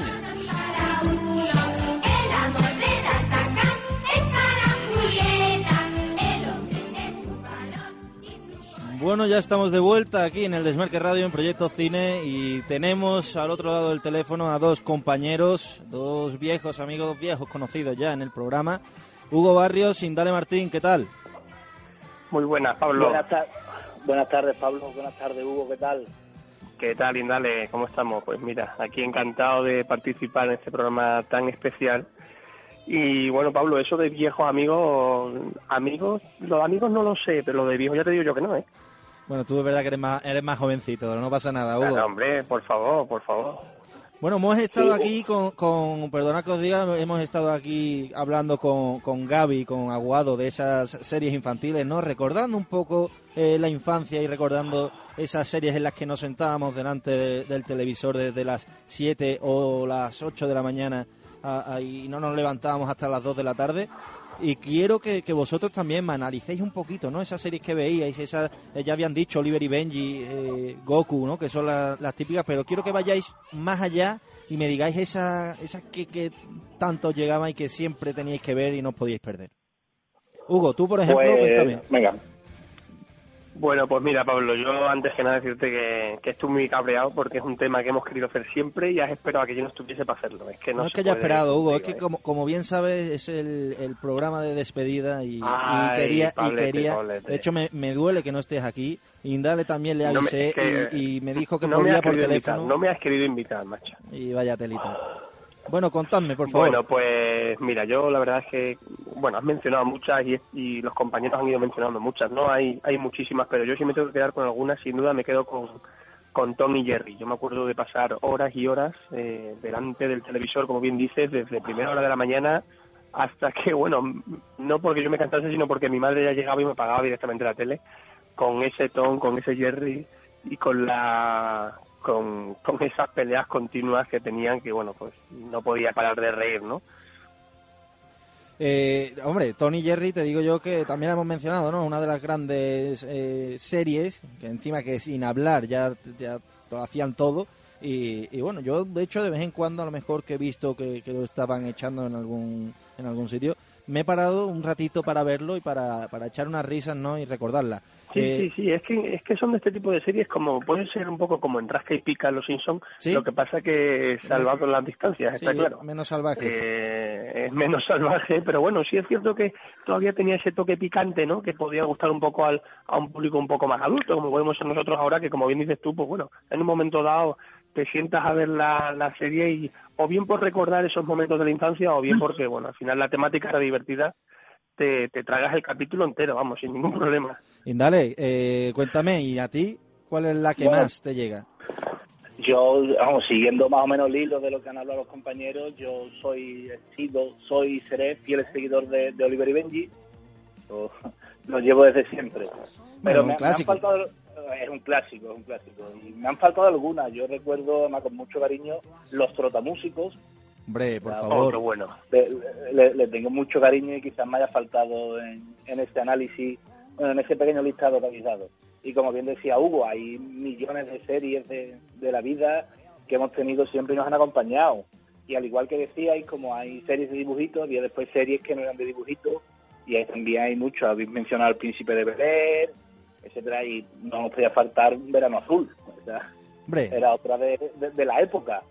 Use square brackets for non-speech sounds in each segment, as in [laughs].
Cine. Bueno, ya estamos de vuelta aquí en el Desmarque Radio en Proyecto Cine y tenemos al otro lado del teléfono a dos compañeros, dos viejos amigos, viejos conocidos ya en el programa. Hugo Barrios, Indale Martín, ¿qué tal? Muy buenas, Pablo. Buenas, ta- buenas tardes, Pablo. Buenas tardes, Hugo. ¿Qué tal? ¿Qué tal, Indale? ¿Cómo estamos? Pues mira, aquí encantado de participar en este programa tan especial. Y bueno, Pablo, eso de viejos amigos, amigos, los amigos no lo sé, pero lo de viejos ya te digo yo que no, ¿eh? Bueno, tú es verdad que eres más, eres más jovencito, no pasa nada, Hugo. Claro, hombre, por favor, por favor. Bueno, hemos estado aquí con, con, perdona que os diga, hemos estado aquí hablando con, con Gaby, con Aguado, de esas series infantiles, ¿no? Recordando un poco eh, la infancia y recordando esas series en las que nos sentábamos delante de- del televisor desde las 7 o las 8 de la mañana a- a- y no nos levantábamos hasta las 2 de la tarde. Y quiero que, que vosotros también me analicéis un poquito, ¿no? Esas series que veíais, esas, eh, ya habían dicho Oliver y Benji, eh, Goku, ¿no? Que son la- las típicas, pero quiero que vayáis más allá y me digáis esas esa que, que tanto llegaba y que siempre teníais que ver y no os podíais perder. Hugo, tú, por ejemplo, Pues, cuéntame. venga. Bueno, pues mira, Pablo, yo antes que nada decirte que, que estoy muy cabreado porque es un tema que hemos querido hacer siempre y has esperado a que yo no estuviese para hacerlo. Es que no, No es que haya esperado, Hugo, es que ¿eh? como, como bien sabes es el, el programa de despedida y, quería, y quería Pablete. de hecho me, me duele que no estés aquí, Indale también le No me- avisé es que y, y me dijo que no me podía por teléfono invitar, no me has querido invitar, macho. y vaya telita. Bueno, contadme, por favor. Bueno, pues mira, yo la verdad es que, bueno, has mencionado muchas y, y los compañeros han ido mencionando muchas, ¿no? Hay, hay muchísimas, pero yo sí me tengo que quedar con algunas, sin duda me quedo con, con Tom y Jerry. Yo me acuerdo de pasar horas y horas eh, delante del televisor, como bien dices, desde primera hora de la mañana hasta [laughs] que, bueno, no porque yo me cantase, sino porque mi madre ya llegaba y me pagaba directamente la tele, con ese Tom, con ese Jerry y con la con, [laughs] con esas peleas continuas que tenían que, bueno, pues no podía parar de reír, ¿no? Eh, hombre, Tony Jerry, te digo yo que también hemos mencionado, ¿no? Una de las grandes eh, series, que encima que sin hablar ya, ya hacían todo. Y, y bueno, yo de hecho de vez en cuando a lo mejor que he visto que, que lo estaban echando en algún, en algún sitio, me he parado un ratito para verlo y para, para echar unas risas, ¿no? Y recordarla. Sí, Eh, sí, sí, es que, es que son de este tipo de series como pueden ser un poco como en Rasca y Pica los Simpsons, Sí. lo que pasa que salvado las distancias, sí, está claro. menos salvajes. Eh, es menos [laughs] salvaje, pero bueno, sí es cierto que todavía tenía ese toque picante, ¿no? Que podía gustar un poco al, a un público un poco más adulto, como podemos ser nosotros ahora, que como bien dices tú, pues bueno, en un momento dado te sientas a ver la, la serie y o bien por recordar esos momentos de la infancia o bien porque, bueno, al final la temática era divertida, te, te tragas el capítulo entero, vamos, sin ningún problema. Indale, eh, cuéntame, ¿y a ti cuál es la que Bueno. más te llega? Yo, vamos, siguiendo más o menos el hilo de lo que han hablado los compañeros, yo soy, sido, soy y seré fiel seguidor de, de Oliver y Benji. Lo, lo llevo desde siempre. Pero me, me han faltado, es un clásico, es un clásico. Y me han faltado algunas. Yo recuerdo, además, con mucho cariño, los trotamúsicos. Hombre, por Oh, favor. qué bueno. Le, le- le tengo mucho cariño y quizás me haya faltado en, en este análisis, bueno, en ese pequeño listado realizado. Y como bien decía Hugo, hay millones de series de, de la vida que hemos tenido siempre y nos han acompañado. Y al igual que decíais, como hay series de dibujitos, había después series que no eran de dibujitos, y ahí también hay mucho. Habéis mencionado El Príncipe de Bel Air, etcétera, y no nos podía faltar Verano Azul. O sea, Hombre, era otra de, de- de la época.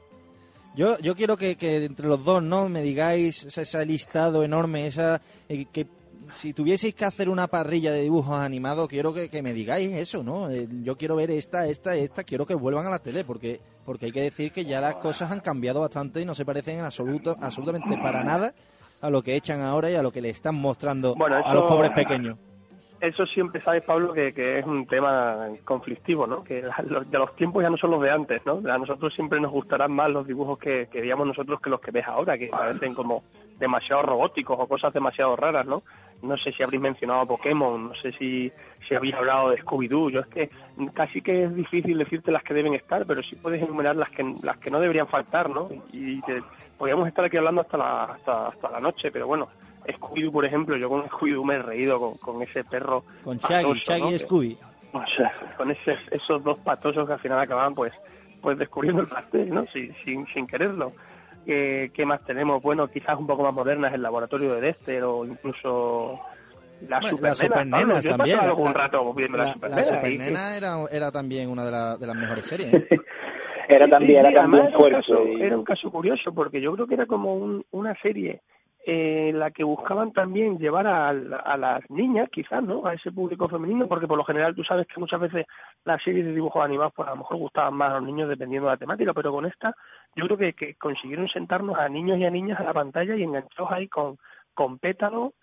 Yo, yo quiero que, que entre los dos, ¿no? Me digáis ese, ese listado enorme, esa eh, que si tuvieseis que hacer una parrilla de dibujos animados, quiero que, que me digáis eso, ¿no? Eh, yo quiero ver esta, esta, esta, quiero que vuelvan a la tele, porque porque hay que decir que ya las cosas han cambiado bastante y no se parecen en absoluto, absolutamente para nada a lo que echan ahora y a lo que le están mostrando Bueno, a los pobres pequeños. Eso siempre sabes, Pablo, que, que es un tema conflictivo, ¿no? Que la- los, de los tiempos ya no son los de antes, ¿no? A nosotros siempre nos gustarán más los dibujos que, que veíamos nosotros que los que ves ahora, que parecen como demasiado robóticos o cosas demasiado raras, ¿no? No sé si habréis mencionado Pokémon, no sé si, si habéis hablado de Scooby-Doo. Yo es que casi que es difícil decirte las que deben estar, pero sí puedes enumerar las que, las que no deberían faltar, ¿no? Y te- podríamos estar aquí hablando hasta la, hasta, hasta la noche, pero bueno, Scooby-Doo, por ejemplo, yo con Scooby-Doo me he reído con, con ese perro Con Shaggy, patoso, Shaggy ¿no? y Scooby. o sea, con ese- esos dos patosos que al final acababan pues pues descubriendo el pastel, ¿no? Sin, sin, sin quererlo. Eh, ¿Qué más tenemos? Bueno, quizás un poco más modernas, el laboratorio de Dexter o incluso la Bueno, Supernena. Pablo, yo también. la- algún rato viendo la, la- Supernena. la y- era, era también una de, la- de las mejores series. [laughs] Era también, Sí, era también un, fuerte. caso, y- era un caso curioso porque yo creo que era como un- una serie eh, en la que buscaban también llevar a, a las niñas, quizás, ¿no? A ese público femenino, porque por lo general tú sabes que muchas veces las series de dibujos animados, pues a lo mejor gustaban más a los niños dependiendo de la temática, pero con esta yo creo que, que consiguieron sentarnos a niños y a niñas a la pantalla y enganchados ahí con, con pétalo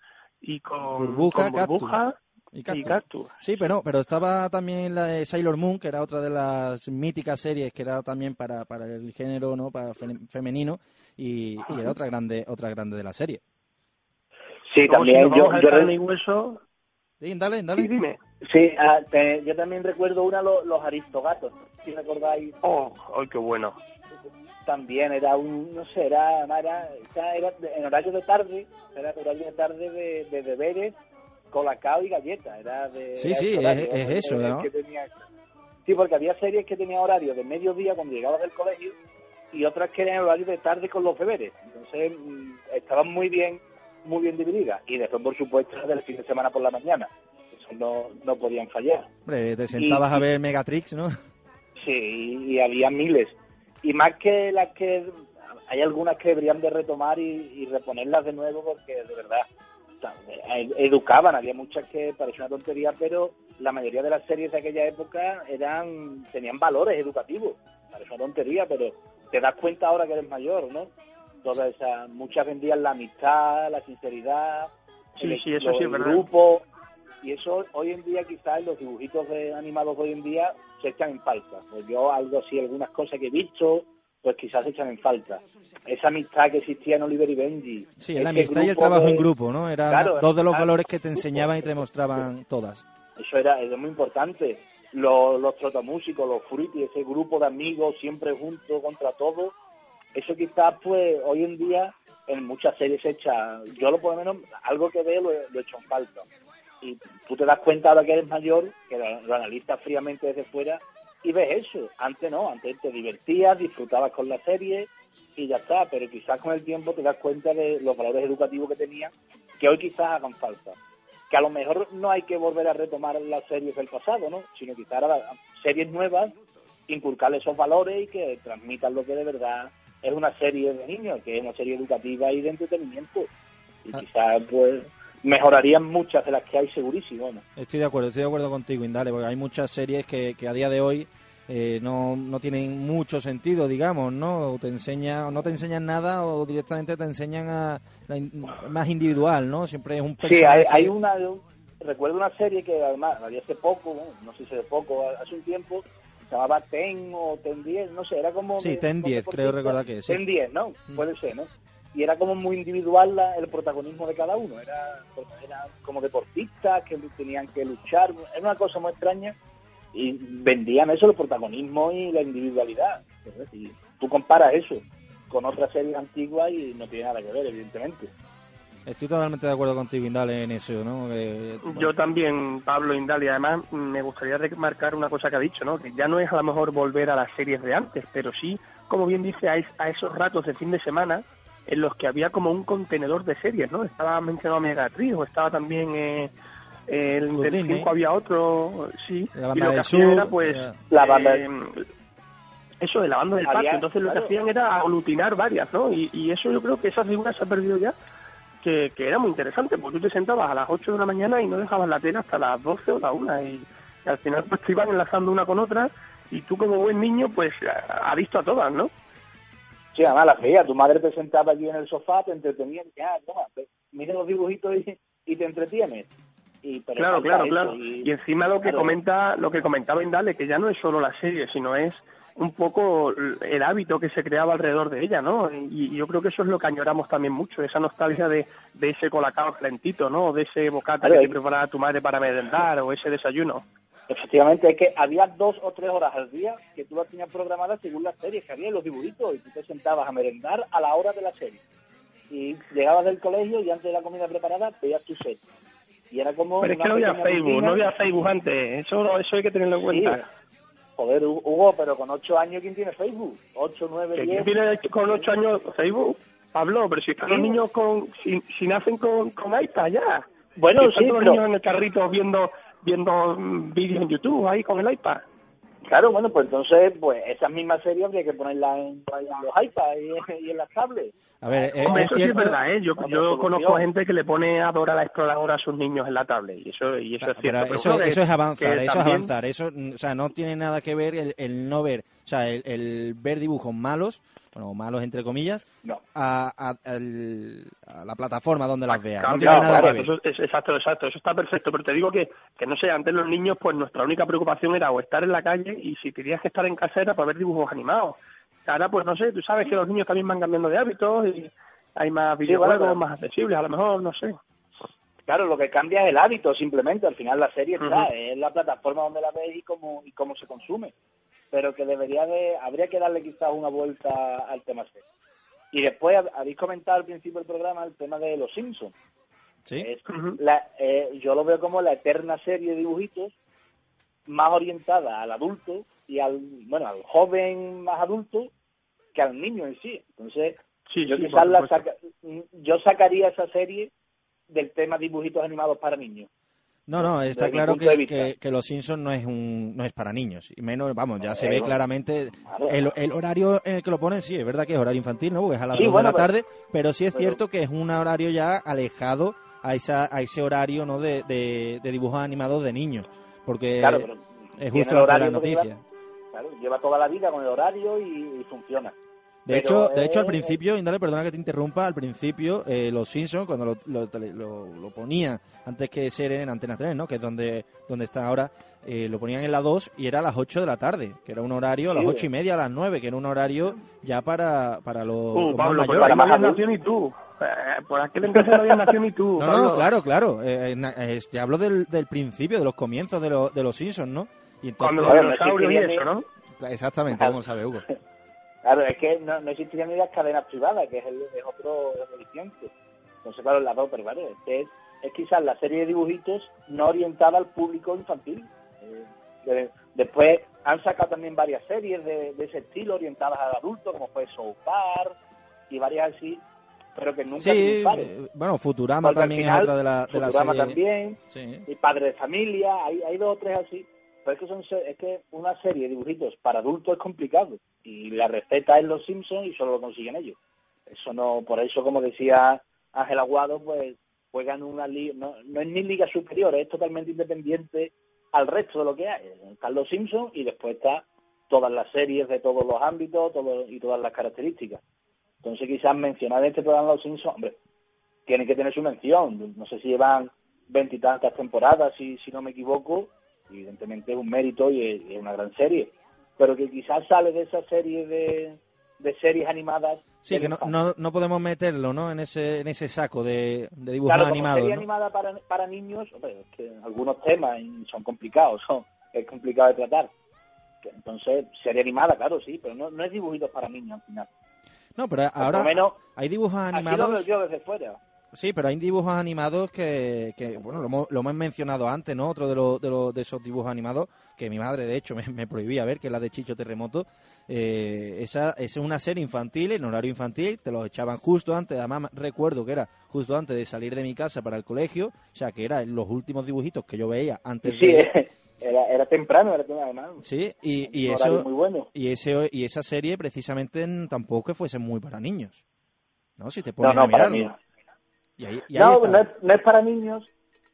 y con Burbuja, con burbuja Y y Cactus. Sí, pero, pero estaba también la de Sailor Moon, que era otra de las míticas series que era también para, para el género, ¿no? Para fe- femenino y, y era otra grande, otra grande de la serie. Sí, si también. Yo, yo re- carne y hueso, Sí, dale, sí, dale. dime. sí, ah, te- yo también recuerdo una, los, los aristogatos. Si recordáis, Oh, ay, qué bueno. también era un, no sé, era, era, era, en horario de tarde, era horario de tarde de, de deberes, colacao y galleta. Era de, Sí, era sí, es- eso, ¿no? que tenía- sí, porque había series que tenían horario de mediodía cuando llegabas del colegio y otras que eran horario de tarde con los deberes. Entonces mm, estaban muy bien, muy bien divididas. Y después, por supuesto, del fin de semana por la mañana. Eso no, no podían fallar. Hombre, te sentabas Y- a ver Megatrix, ¿no? Sí, y, y había miles. Y más que las que... Hay algunas que deberían de retomar y, y reponerlas de nuevo porque de verdad educaban. Había muchas que parecía una tontería, pero la mayoría de las series de aquella época eran tenían valores educativos. Parece una tontería, pero te das cuenta ahora que eres mayor, ¿no? Todas esas, muchas vendían la amistad, la sinceridad, Sí, el, sí, eso lo- sí el grupo, y eso hoy en día quizás los dibujitos de animados de hoy en día se echan en falta. Pues yo algo así, algunas cosas que he visto, pues quizás se echan en falta. Esa amistad que existía en Oliver y Benji. Sí, la amistad y el trabajo de- en grupo, ¿no? Eran Claro, dos de los valores que te enseñaban y te mostraban todas. Eso era, eso es muy importante. Los, los trotamúsicos, los fruity, ese grupo de amigos siempre juntos contra todo. Eso quizás, pues, hoy en día, en muchas series hechas, yo lo por lo menos, algo que veo lo, he- lo he hecho en falta. Y tú te das cuenta ahora que eres mayor, que lo, lo analizas fríamente desde fuera, y ves eso. Antes no, antes te divertías, disfrutabas con la serie, y ya está. Pero quizás con el tiempo te das cuenta de los valores educativos que tenían, que hoy quizás hagan falta que a lo mejor no hay que volver a retomar las series del pasado, ¿no? Sino quizás ahora series nuevas, inculcarle esos valores y que transmitan lo que de verdad es una serie de niños, que es una serie educativa y de entretenimiento. Y Ah. quizás, pues, mejorarían muchas de las que hay segurísimo, ¿no? Estoy de acuerdo, estoy de acuerdo contigo, Indale, porque hay muchas series que, que a día de hoy eh, no, no tienen mucho sentido, digamos, ¿no? O te enseña, o no te enseñan nada o directamente te enseñan a más individual, ¿no? Siempre es un Sí, hay, personaje. hay una... Recuerdo una serie que además había hace poco, no sé si hace poco, hace un tiempo, se llamaba Ten o Ten 10, no sé, era como... Sí, Ten como 10, creo recordar que sí. Ten 10, ¿no? Mm. Puede ser, ¿no? Y era como muy individual la- el protagonismo de cada uno, era, era como deportistas que tenían que luchar, era una cosa muy extraña y vendían eso, el protagonismo y la individualidad. Y tú comparas eso con otras series antiguas y no tiene nada que ver, evidentemente. Estoy totalmente de acuerdo contigo, Indale, en eso, ¿no? Que, bueno, Yo también, Pablo Indali, además me gustaría remarcar una cosa que ha dicho, ¿no? Que ya no es a lo mejor volver a las series de antes, pero sí, como bien dice, a, es- a esos ratos de fin de semana en los que había como un contenedor de series, ¿no? Estaba mencionado Megatriz o estaba también eh, el Club del Disney. 5 había otro, sí. La y lo que hacían sur, era pues eh, La banda- eh, eso de la banda del patio, entonces lo que hacían era aglutinar varias, ¿no? Y, y eso yo creo que esa figura se ha perdido ya que, que era muy interesante, porque tú te sentabas a las 8 de la mañana y no dejabas la tele hasta las 12 o la 1 y, y al final pues te iban enlazando una con otra y tú como buen niño pues ha visto a todas, ¿no? Sí, además la veía, tu madre te sentaba allí en el sofá, te entretenía, y, ah, toma, mira los dibujitos y, y te entretienes. Y, pero claro, claro, claro. y- Y encima lo que claro. comenta, lo que comentaba Indale, que ya no es solo la serie, sino es un poco el hábito que se creaba alrededor de ella, ¿no? Y, y yo creo que eso es lo que añoramos también mucho, esa nostalgia de, de ese colacao calentito, ¿no? De ese bocata Claro, que te preparaba tu madre para merendar o ese desayuno. Efectivamente, es que había dos o tres horas al día que tú las tenías programadas según las series que había los dibujitos, y tú te sentabas a merendar a la hora de la serie. Y llegabas del colegio y antes de la comida preparada veías tu serie. Y era como. Pero es que no había Facebook, rutina. no había Facebook antes, eso, eso hay que tenerlo en Sí. cuenta. Joder, Hugo, pero con 8 años, ¿quién tiene Facebook? 8, 9, 10. ¿Quién tiene con 8 años Facebook? Pablo, pero si están los niños con, si, si nacen con, con iPad ya. Bueno, están sí, todos pero- los niños en el carrito viendo viendo vídeos en YouTube ahí con el iPad. Claro, bueno, pues entonces, pues esas mismas series habría que ponerlas en, en los iPads y, en- y en las tablets. A ver, Hombre, es eso sí es cierto... verdad, ¿eh? Yo, yo conozco gente que le pone a Dora la exploradora a sus niños en la tablet y eso y eso es Pero cierto. Pero eso, eso es avanzar, eso es avanzar. Eso, o sea, no tiene nada que ver el, el no ver, o sea, el, el ver dibujos malos, bueno, malos entre comillas, No. a, a- al- a la plataforma donde las veas. No Cambia, tiene nada claro, que ver. eso es- exacto, exacto, eso está perfecto, pero te digo que, que no sé, antes los niños, pues nuestra única preocupación era o estar en la calle y si tenías que estar en casa era para ver dibujos animados. Ahora, pues no sé, tú sabes que los niños también van cambiando de hábitos y hay más Sí, videojuegos bueno, más accesibles, a lo mejor, no sé. Claro, lo que cambia es el hábito, simplemente. Al final la serie está, es la plataforma donde la ves y cómo, y cómo se consume. Pero que debería de, habría que darle quizás una vuelta al tema serie. Y después hab- habéis comentado al principio del programa el tema de los Simpsons. ¿Sí? Es la- eh, yo lo veo como la eterna serie de dibujitos más orientada al adulto y al, bueno, al joven más adulto que al niño en sí. Entonces, Sí, yo sí, quizás la saca- yo sacaría esa serie del tema dibujitos animados para niños. No, no, está claro que, que, que Los Simpsons no es un no es para niños. Y menos, vamos, ya se ve no. claramente Claro. el, el horario en el que lo ponen, sí, es verdad que es horario infantil, ¿no? Porque es a las Sí, 2 bueno, de la tarde, pero sí es pero- cierto que es un horario ya alejado a, esa, a ese horario, ¿no? De, de, de dibujos animados de niños. Porque Claro, es justo porque noticias. Lleva, claro, lleva toda la vida con el horario y, y funciona. De Pero hecho, de hecho, al es- principio, Indale, perdona que te interrumpa, al principio, eh, los Simpsons, cuando lo, lo, lo- lo ponían antes que ser en Antena 3, ¿no? Que es donde, donde está ahora, eh, lo ponían en la 2 y era a las 8 de la tarde, que era un horario a las Sí, 8 y media, a las 9, que era un horario ya para, para los, Uh, los Pablo, más mayores. más nacido ni tú. Eh, por aquel entonces no habías nacido ni tú. No, Pablo. no, claro, claro. Eh, eh, eh, te hablo del, del principio, de los comienzos de, los de los Simpsons, ¿no? Y entonces, Cuando los dinosaurios y eso, ¿no? exactamente, Claro. como sabe Hugo. [laughs] Claro, es que no, no existían ni las cadenas privadas, que es, el, es otro aliciente. Entonces, claro, las dos, pero claro, es, que es, es quizás la serie de dibujitos no orientada al público infantil. Eh, de- después han sacado también varias series de, de ese estilo orientadas al adulto, como fue South Park y varias así, pero que nunca Sí, eh, bueno, Futurama Porque también final, es otra de la, de Futurama también, Sí. y Padre de Familia, hay, hay dos o tres así. Es que, son, es que una serie de dibujitos para adultos es complicado. Y la receta es Los Simpsons y solo lo consiguen ellos. Eso no, por eso, como decía Ángel Aguado, pues juegan una liga, no, no es ni liga superior, es totalmente independiente al resto de lo que hay. Están Los Simpsons y después está todas las series de todos los ámbitos y todas las características. Entonces, quizás mencionar en este programa Los Simpsons, hombre, tienen que tener su mención. No sé si llevan veintitantas temporadas, si, si no me equivoco. Evidentemente es un mérito y es, una gran serie. Pero que quizás sale de esa serie de, de series animadas. Sí, que no, no, no podemos meterlo, ¿no? En ese, en ese saco de, de dibujos Claro, animados, serie ¿no? animada para, para niños, hombre, es que algunos temas son complicados, son, es complicado de tratar. Entonces, serie animada, claro, sí, pero no, no es dibujitos para niños al final. No, pero ahora menos, hay dibujos así lo veo animados. yo desde fuera. Sí, pero hay dibujos animados que, que bueno, lo hemos, lo hemos mencionado antes, ¿no? Otro de, los de, los de esos dibujos animados que mi madre, de hecho, [laughs] me, me prohibía ver, que es la de Chicho Terremoto. Eh, esa, esa es una serie infantil, en horario infantil, te los echaban justo antes, además recuerdo que era justo antes de salir de mi casa para el colegio, o sea, que eran los últimos dibujitos que yo veía antes Sí, de... [laughs] era, era temprano, era temprano, además. Sí, y, eso... muy bueno. Y, ese, y esa serie precisamente tampoco que fuese muy para niños. ¿No? Si te pones no, a para mí. Y ahí, y ahí No, está. no es, no es para niños,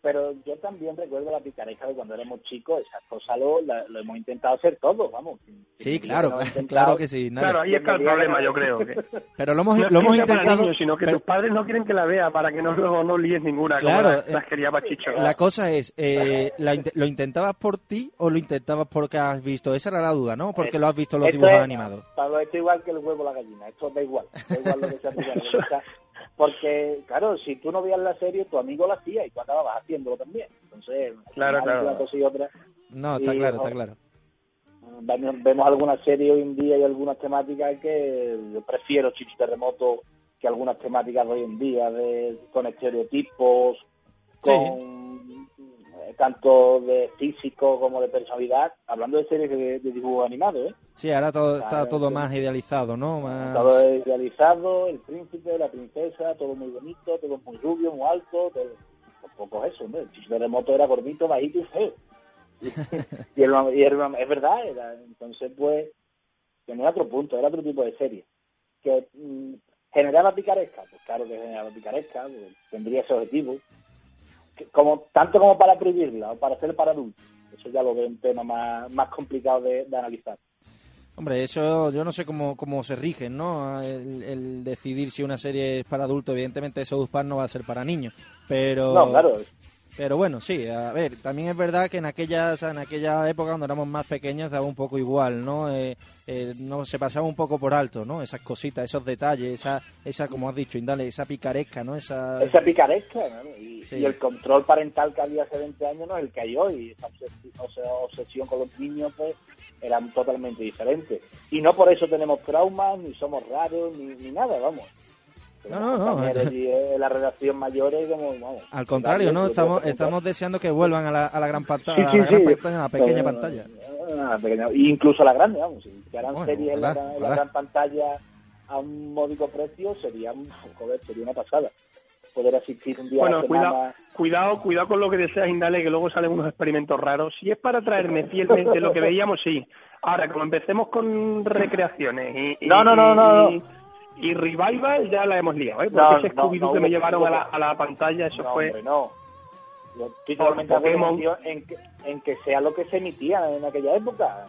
pero yo también recuerdo la picareja de cuando éramos chicos, esas cosas lo, la- lo hemos intentado hacer todos, vamos. Sí, claro, [laughs] claro que sí. Claro, ahí está el problema, yo creo. Que [laughs] Pero lo hemos, no es lo hemos intentado. niños, sino que pero- tus padres no quieren que la vea para que no luego no líes ninguna Claro, como las, eh, las quería Pachicho. la cosa es, eh, la ¿lo intentabas por ti o lo intentabas porque has visto? Esa era la duda, ¿no? Porque lo has visto en los Esto dibujos es- animados. Pablo, esto es igual que el huevo a la gallina, esto da igual, da igual lo que sea [laughs] Porque, claro, si tú no veías la serie, tu amigo la hacía y tú acababas haciéndolo también. Entonces, Claro, claro. una cosa y otra, No, está y, claro, está claro. vemos, algunas series hoy en día y algunas temáticas que yo prefiero Chichi Terremoto que algunas temáticas de hoy en día, de, con estereotipos, Sí. con tanto de físico como de personalidad, hablando de series de, de dibujo animado, ¿eh? Sí, ahora todo, está todo más idealizado, ¿no? Más... Todo idealizado, el príncipe, la princesa, todo muy bonito, todo muy rubio, muy alto, todo, poco eso, ¿no? El remoto era gordito, bajito y feo. [laughs] y, el, y es verdad, era, entonces pues tenía otro punto, era otro tipo de serie. Que mm, generaba picaresca, pues claro que generaba picaresca, pues, tendría ese objetivo. como Tanto como para prohibirla o para hacer para adultos. Eso ya lo veo un tema más, más complicado de, analizar. Hombre, eso yo no sé cómo, cómo se rigen, ¿no? El, decidir si una serie es para adultos, evidentemente South Park no va a ser para niños, pero... No, claro, pero bueno, sí, a ver, también es verdad que en aquella, en aquella época cuando éramos más pequeños daba un poco igual, ¿no? Eh, eh, no se pasaba un poco por alto, ¿no? Esas cositas, esos detalles, esa, esa como has dicho, Indale, esa picaresca, ¿no? Esa, esa picaresca, ¿no? Y, el control parental que había hace 20 años no es el que hay hoy. Esa obsesión con los niños, pues, era totalmente diferente. Y no por eso tenemos traumas, ni somos raros, ni, ni nada, vamos. No, no, no. la redacción mayor es como, vamos, Al contrario, ¿no? Estamos, estamos deseando que vuelvan a la, a la gran pantalla, a la gran pantalla, a la pequeña pantalla. incluso a la grande, vamos. Si harán series en, la, gran pantalla a un módico precio, sería, joder, sería una pasada poder asistir un día bueno, a la cuidado, cuidado, cuidado con lo que deseas, Indale, que luego salen unos experimentos raros. Si es para traerme [laughs] fielmente lo que veíamos, sí. Ahora, como empecemos con recreaciones y... no, no, no, no. Y Revival ya la hemos liado, ¿eh? Porque ese Scooby-Doo que me llevaron a la, a la pantalla, eso fue... Hombre, no, yo estoy totalmente de en que, en que sea lo que se emitía en aquella época.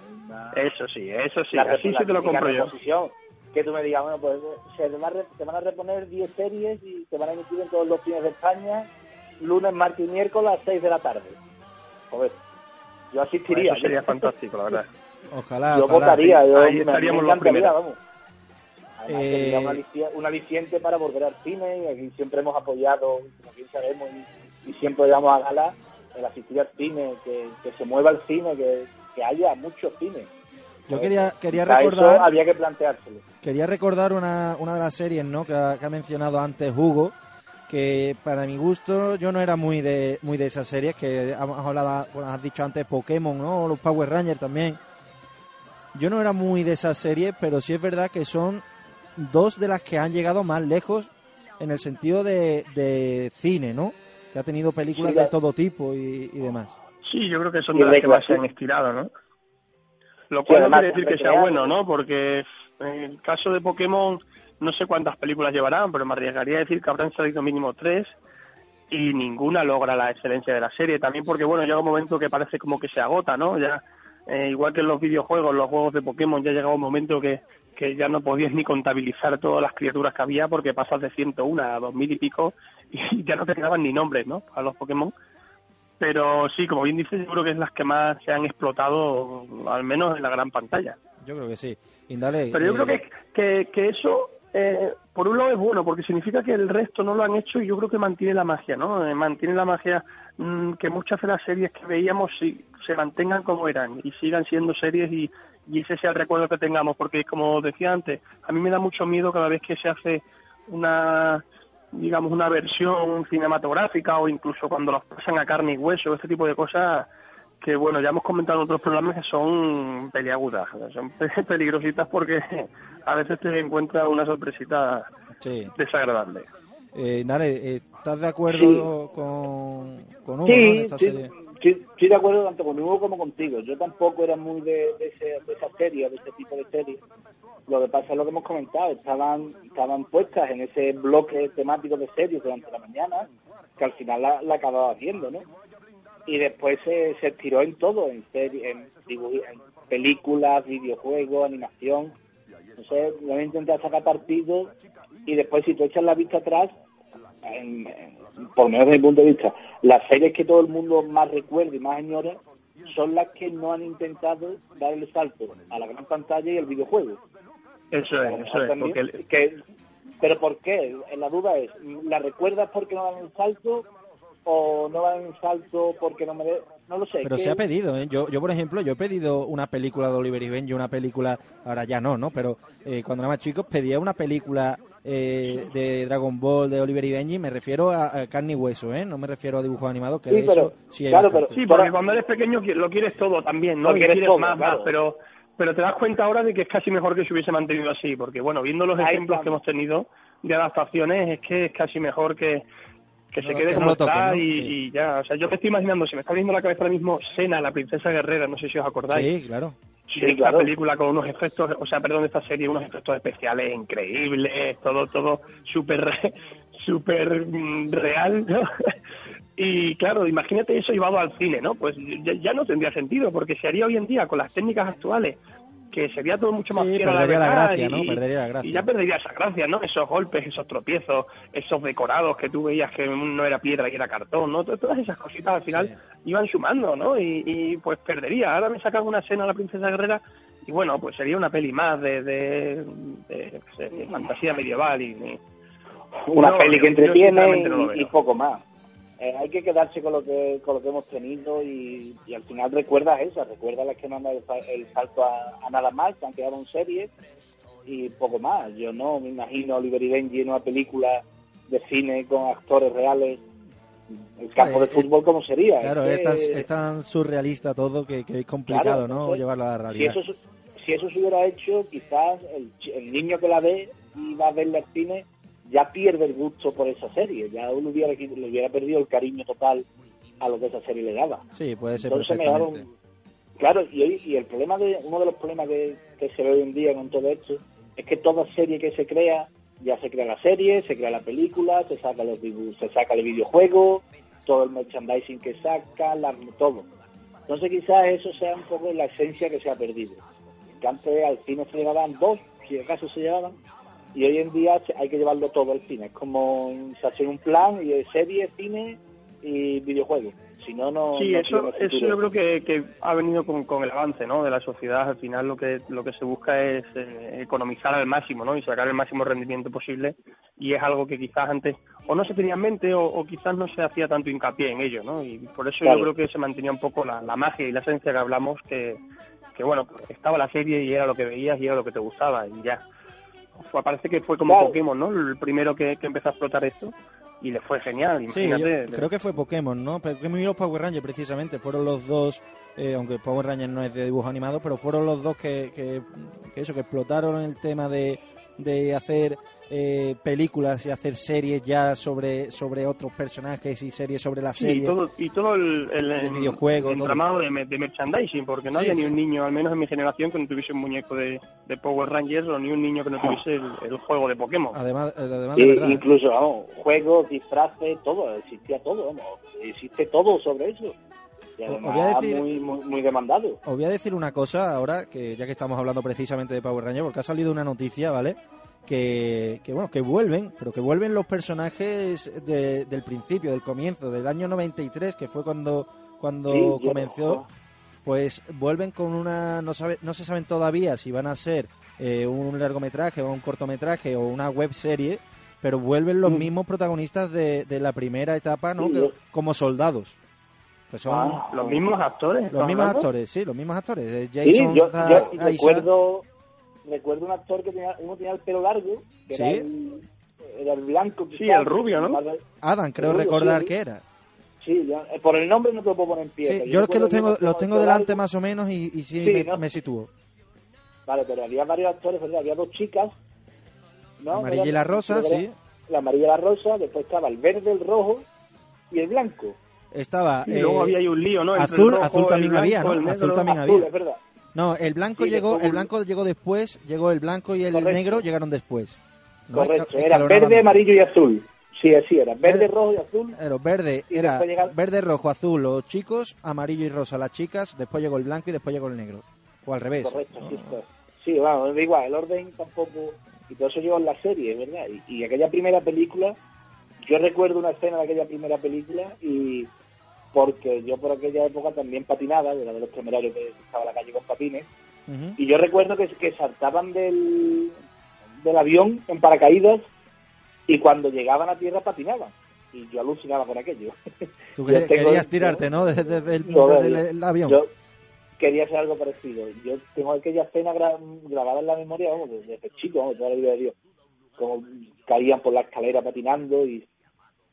eso sí, eso sí, así sí te lo compro yo. Que tú me digas, bueno, pues se van, a, se van a reponer 10 series y se van a emitir en todos los fines de España, lunes, martes y miércoles a las 6 de la tarde. Joder, yo asistiría. Eso sería fantástico, la verdad. [laughs] Ojalá. Yo votaría, yo ahí estaríamos los primeros. Vamos. Eh... un, aliciente, para volver al cine y aquí siempre hemos apoyado, como bien sabemos, y, siempre damos a gala el asistir al cine, que, se mueva el cine, que, haya mucho cine. Yo quería, quería recordar. había que planteárselo. Quería recordar una, una de las series ¿no? que, ha, mencionado antes Hugo, que para mi gusto yo no era muy de muy de esas series que hemos hablado, bueno, has dicho antes Pokémon, ¿no? los Power Rangers también. Yo no era muy de esas series, pero sí es verdad que son dos de las que han llegado más lejos en el sentido de, de cine, ¿no? Que ha tenido películas de todo tipo y, demás. Sí, yo creo que son de las que más se han estirado, ¿no? Lo cual no quiere decir que sea bueno, ¿no? Porque en el caso de Pokémon, no sé cuántas películas llevarán, pero me arriesgaría a decir que habrán salido mínimo tres y ninguna logra la excelencia de la serie. También porque, bueno, llega un momento que parece como que se agota, ¿no? Ya, eh, igual que en los videojuegos, los juegos de Pokémon, ya llega un momento que que ya no podías ni contabilizar todas las criaturas que había porque pasas de 101 a 2000 y pico y [laughs] ya no te quedaban ni nombres, ¿no? A los Pokémon. Pero sí, como bien dices, yo creo que es las que más se han explotado, al menos en la gran pantalla. Yo creo que sí. Indale, Pero yo creo eh, que, que, eso, eh, por un lado es bueno, porque significa que el resto no lo han hecho y yo creo que mantiene la magia, ¿no? Eh, mantiene la magia mm, que muchas de las series que veíamos sí, se mantengan como eran y sigan siendo series y, y ese sea el recuerdo que tengamos, porque como decía antes, a mí me da mucho miedo cada vez que se hace una digamos una versión cinematográfica o incluso cuando los pasan a carne y hueso, este tipo de cosas que bueno, ya hemos comentado en otros programas que son peliagudas, son [laughs] peligrositas porque [laughs] a veces te encuentras una sorpresita desagradable. Eh, Nare, ¿estás de acuerdo con, con Hugo en esta serie? Estoy, de acuerdo tanto con Hugo como contigo. Yo tampoco era muy de, de, esa serie, de ese tipo de series. Lo que pasa es lo que hemos comentado, estaban estaban puestas en ese bloque temático de series durante la mañana, que al final la, la acababa haciendo, ¿no? Y después se, se estiró en todo, en, serie, en, en películas, videojuegos, animación. Entonces, voy a intentar sacar partido y después si tú echas la vista atrás, en, por lo menos desde mi punto de vista, las series que todo el mundo más recuerda y más añora son las que no han intentado dar el salto a la gran pantalla y el videojuego. Eso es, eso es. ¿Pero por qué? La duda es, ¿la recuerdas porque no dan el salto o no va en salto porque no me de- no lo sé Pero se ha pedido, ¿eh? Yo, yo, por ejemplo, yo he pedido una película de Oliver y Benji, una película, ahora ya no, ¿no? Pero eh, cuando era más chico pedía una película eh, de Dragon Ball, de Oliver y Benji, me refiero a, a carne y hueso, ¿eh? No me refiero a dibujos animados, que Sí, de pero- eso sí hay claro, pero- Sí, porque cuando eres pequeño lo quieres todo también, ¿no? Lo quieres quieres todo, más, claro. más, pero pero te das cuenta ahora de que es casi mejor que se hubiese mantenido así, porque bueno, viendo los Ahí ejemplos está. que hemos tenido de adaptaciones, es que es casi mejor que, que se No, quede que no como toquen, está ¿no? y, Sí. y ya. O sea, yo me estoy imaginando, se me está viendo la cabeza ahora mismo Sena, la princesa guerrera, no sé si os acordáis. Sí, claro. Sí, esta claro. película con unos efectos, o sea, perdón, de esta serie, unos efectos especiales increíbles, todo, todo súper, [laughs] súper mm, real, ¿no? [laughs] Y claro, imagínate eso llevado al cine, ¿no? Pues ya, ya no tendría sentido, porque se haría hoy en día con las técnicas actuales, que sería todo mucho más Sí, fiel a la perdería la gracia, y- ¿no? Perdería la gracia. Y ya perdería esa gracia, ¿no? Esos golpes, esos tropiezos, esos decorados que tú veías que no era piedra y era cartón, ¿no? To- Todas esas cositas al final iban sumando, ¿no? Y, y, pues perdería. Ahora me sacan una escena a la princesa guerrera y bueno, pues sería una peli más de, de, de, fantasía medieval y... y- una No, peli que yo- yo entretiene no y poco más. Eh, hay que quedarse con lo que con lo que hemos tenido y, y al final recuerdas esa, recuerdas las que no han dado el, el salto a, a nada más, que han quedado en series y poco más. Yo no me imagino a Oliver y Benji en una película de cine con actores reales. El campo de Eh, fútbol, ¿cómo sería? Claro, Es es tan, que- es tan surrealista todo que, que es complicado, Claro, ¿no? Llevarlo a la si realidad. eso, se- si eso se hubiera hecho, quizás el, el niño que la ve y va a verla al cine ya pierde el gusto por esa serie, ya uno hubiera, le hubiera perdido el cariño total a lo que esa serie le daba. Sí, puede ser Entonces me daban- Claro, y, el problema de uno de los problemas que, que se ve hoy en día con todo esto es que toda serie que se crea, ya se crea la serie, se crea la película, se saca los se saca el videojuego, todo el merchandising que saca, la, todo. Entonces quizás eso sea un poco la esencia que se ha perdido. Que antes al cine se llevaban dos, si acaso se llevaban, y hoy en día hay que llevarlo todo al cine. Es como se hace un plan y de serie, cine y videojuegos. Si no, no. Sí, no eso, eso yo creo que, que ha venido con, con el avance ¿no? de la sociedad. Al final lo que lo que se busca es eh, economizar al máximo ¿no? y sacar el máximo rendimiento posible. Y es algo que quizás antes o no se tenía en mente o, o quizás no se hacía tanto hincapié en ello. ¿no? Y por eso Claro. yo creo que se mantenía un poco la, la magia y la esencia que hablamos, que, que bueno, estaba la serie y era lo que veías y era lo que te gustaba y ya. Fue, parece que fue como Claro. Pokémon, ¿no? El primero que, que empezó a explotar esto y le fue genial. Sí, yo creo que fue Pokémon, ¿no? Pokémon y los Power Rangers precisamente fueron los dos, eh, aunque Power Rangers no es de dibujo animado, pero fueron los dos que, que, que eso, que explotaron el tema de, de hacer eh, películas y hacer series ya sobre, sobre otros personajes y series sobre la Sí, serie. y todo, y todo el, el, El videojuego, el todo. de, me- de merchandising, porque no Sí, había sí. ni un niño, al menos en mi generación, que no tuviese un muñeco de, de Power Rangers o ni un niño que no tuviese el, el juego de Pokémon. Además, eh, además Sí, de verdad. incluso, vamos, juegos, disfraces, todo, existía todo, vamos, existe todo sobre eso. Y Os además voy a decir- muy, muy, muy demandado. Os voy a decir una cosa ahora, que ya que estamos hablando precisamente de Power Rangers, porque ha salido una noticia, ¿vale? Que, que bueno, que vuelven, pero que vuelven los personajes de- del principio, del comienzo, del año 93, que fue cuando, cuando Sí, comenzó, pues vuelven con una, no, sabe, no se saben todavía si van a ser eh, un largometraje o un cortometraje o una web serie, pero vuelven los Mm. mismos protagonistas de, de la primera etapa, ¿no? Sí, Que- yo- como soldados. Que son Ah, Los mismos actores. los ¿estás mismos hablando? actores, sí, los mismos actores. Eh, Sí, yo, recuerdo, recuerdo un actor que tenía, uno tenía el pelo largo, que Sí. era, el, era el blanco. Sí, quizás, el rubio, ¿no? Adam, creo Rubio, recordar sí. que era. Sí, yo- eh, por el nombre no te lo puedo poner en pie. Sí, yo es que los tengo, los tengo delante largo. más o menos y, y sí, Sí, me, ¿no? me sitúo. Vale, pero había varios actores, ¿verdad? Había dos chicas. ¿no? Amarilla Era- y la rosa, sí. La amarilla y la rosa, después estaba el verde, el rojo y el blanco. Estaba. Y luego eh, había ahí un lío, ¿no? Entre azul- rojo, azul también blanco, había, ¿no? Azul también Azul, había. es verdad. No, el blanco Sí, llegó, después el blanco llegó después, llegó el blanco y el Correcto. negro llegaron después. ¿no? Correcto, era verde, amarillo y azul. Sí, así era. Verde, rojo y azul. Era verde, Y era verde, rojo, azul los chicos, amarillo y rosa las chicas, después llegó el blanco y después llegó el negro. O al revés. Correcto, ¿no? sí está. Sí, vamos, da igual, el orden tampoco... Y todo eso lleva en la serie, ¿verdad? Y, y aquella primera película, yo recuerdo una escena de aquella primera película y porque yo por aquella época también patinaba, era de los temerarios que estaba en la calle con patines, y yo recuerdo que, que saltaban del, del avión en paracaídas y cuando llegaban a tierra patinaban. y yo alucinaba con aquello. Tú [laughs] querías, tengo- querías tirarte, ¿no? Desde, desde el, avión. Yo quería hacer algo parecido. Yo tengo aquella escena gra- grabada en la memoria, vamos, desde, desde chico, vamos, toda la vida de Dios. Como caían por la escalera patinando y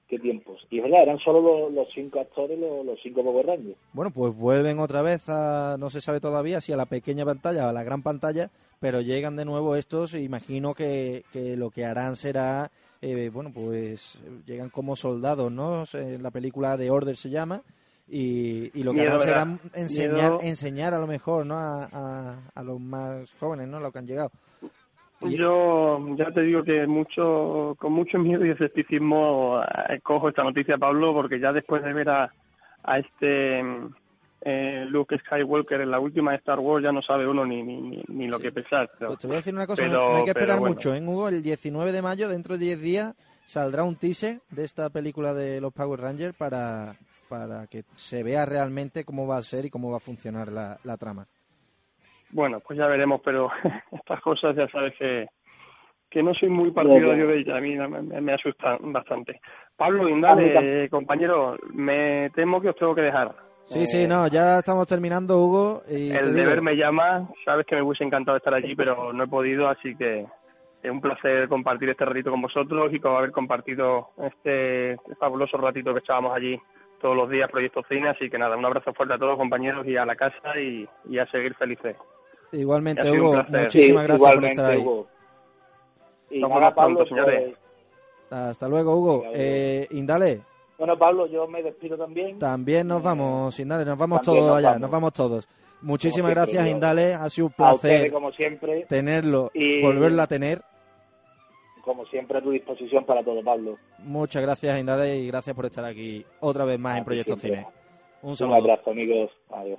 qué tiempos. Y es verdad, eran solo los, los cinco actores, los, los cinco Power Rangers. Bueno, pues vuelven otra vez a, no se sabe todavía si a la pequeña pantalla o a la gran pantalla, pero llegan de nuevo estos e imagino que, que lo que harán será, eh, bueno, pues llegan como soldados, ¿no? En la película de Order se llama, y, y lo que Miedo, harán será ¿verdad? enseñar, Miedo. enseñar a lo mejor, ¿no? A, a, a los más jóvenes, ¿no? Los que han llegado. Yo ya te digo que mucho, con mucho miedo y escepticismo eh, cojo esta noticia, Pablo, porque ya después de ver a, a este eh, Luke Skywalker en la última de Star Wars ya no sabe uno ni, ni, ni, lo Sí. que pensar. Pero, Pues te voy a decir una cosa, no- pero- no hay que esperar bueno. mucho, ¿eh, Hugo? El 19 de mayo, dentro de 10 días, saldrá un teaser de esta película de los Power Rangers para, para que se vea realmente cómo va a ser y cómo va a funcionar la, la trama. Bueno, pues ya veremos, pero [laughs] estas cosas ya sabes que, que no soy muy partidario de ellas, a mí me, me asustan bastante. Pablo Indale, eh, compañero, me temo que os tengo que dejar. Sí, Eh, sí, no, ya estamos terminando, Hugo. Y te El digo, deber me llama, sabes que me hubiese encantado estar allí, pero no he podido, así que es un placer compartir este ratito con vosotros y con haber compartido este fabuloso ratito que estábamos allí todos los días, Proyecto Cine, así que nada, un abrazo fuerte a todos compañeros y a la casa y, y a seguir felices. Igualmente, un Hugo, muchísimas Sí, gracias por estar ahí. Hugo. Y nada, Pablo, pues, Hasta luego, Hugo. Eh, Indale, bueno, Pablo, yo me despido también. también nos Eh, vamos, Indale, nos vamos también todos nos allá, vamos. nos vamos todos. Muchísimas gracias, yo- Indale, ha sido un A ustedes, placer como siempre, tenerlo, Y- volverlo a tener. como siempre, a tu disposición para todo, Pablo. Muchas gracias, Indale, y gracias por estar aquí otra vez más en A Proyecto siempre. Cine. Un Un saludo. abrazo, amigos. Adiós.